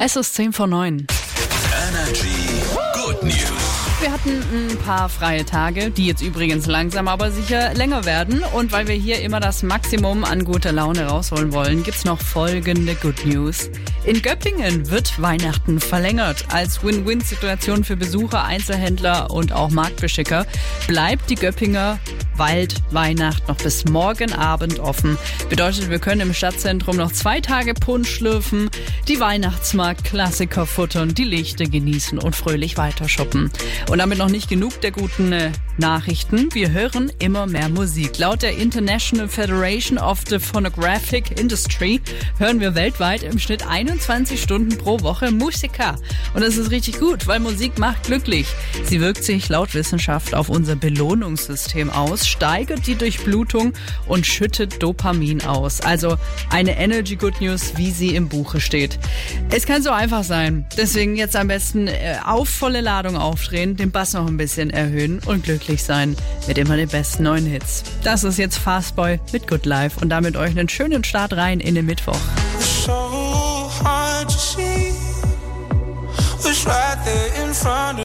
Es ist 10 vor 9. Energy Good News. Wir hatten ein paar freie Tage, die jetzt übrigens langsam aber sicher länger werden. Und weil wir hier immer das Maximum an guter Laune rausholen wollen, gibt's noch folgende Good News. In Göppingen wird Weihnachten verlängert. Als Win-Win-Situation für Besucher, Einzelhändler und auch Marktbeschicker bleibt die Göppinger Waldweihnacht noch bis morgen Abend offen. Bedeutet, wir können im Stadtzentrum noch zwei Tage Punsch schlürfen, die Weihnachtsmarkt-Klassiker futtern, die Lichter genießen und fröhlich weiter shoppen. Und damit noch nicht genug der guten äh, Nachrichten. Wir hören immer mehr Musik. Laut der International Federation of the Phonographic Industry hören wir weltweit im Schnitt 21 Stunden pro Woche Musiker. Und das ist richtig gut, weil Musik macht glücklich. Sie wirkt sich laut Wissenschaft auf unser Belohnungssystem aus, steigert die Durchblutung und schüttet Dopamin aus. Also eine Energy Good News, wie sie im Buche steht. Es kann so einfach sein. Deswegen jetzt am besten äh, auf volle Ladung aufdrehen, den Bass noch ein bisschen erhöhen und glücklich sein mit immer den besten neuen Hits. Das ist jetzt Fastboy mit Good Life und damit euch einen schönen Start rein in den Mittwoch. so right there in front of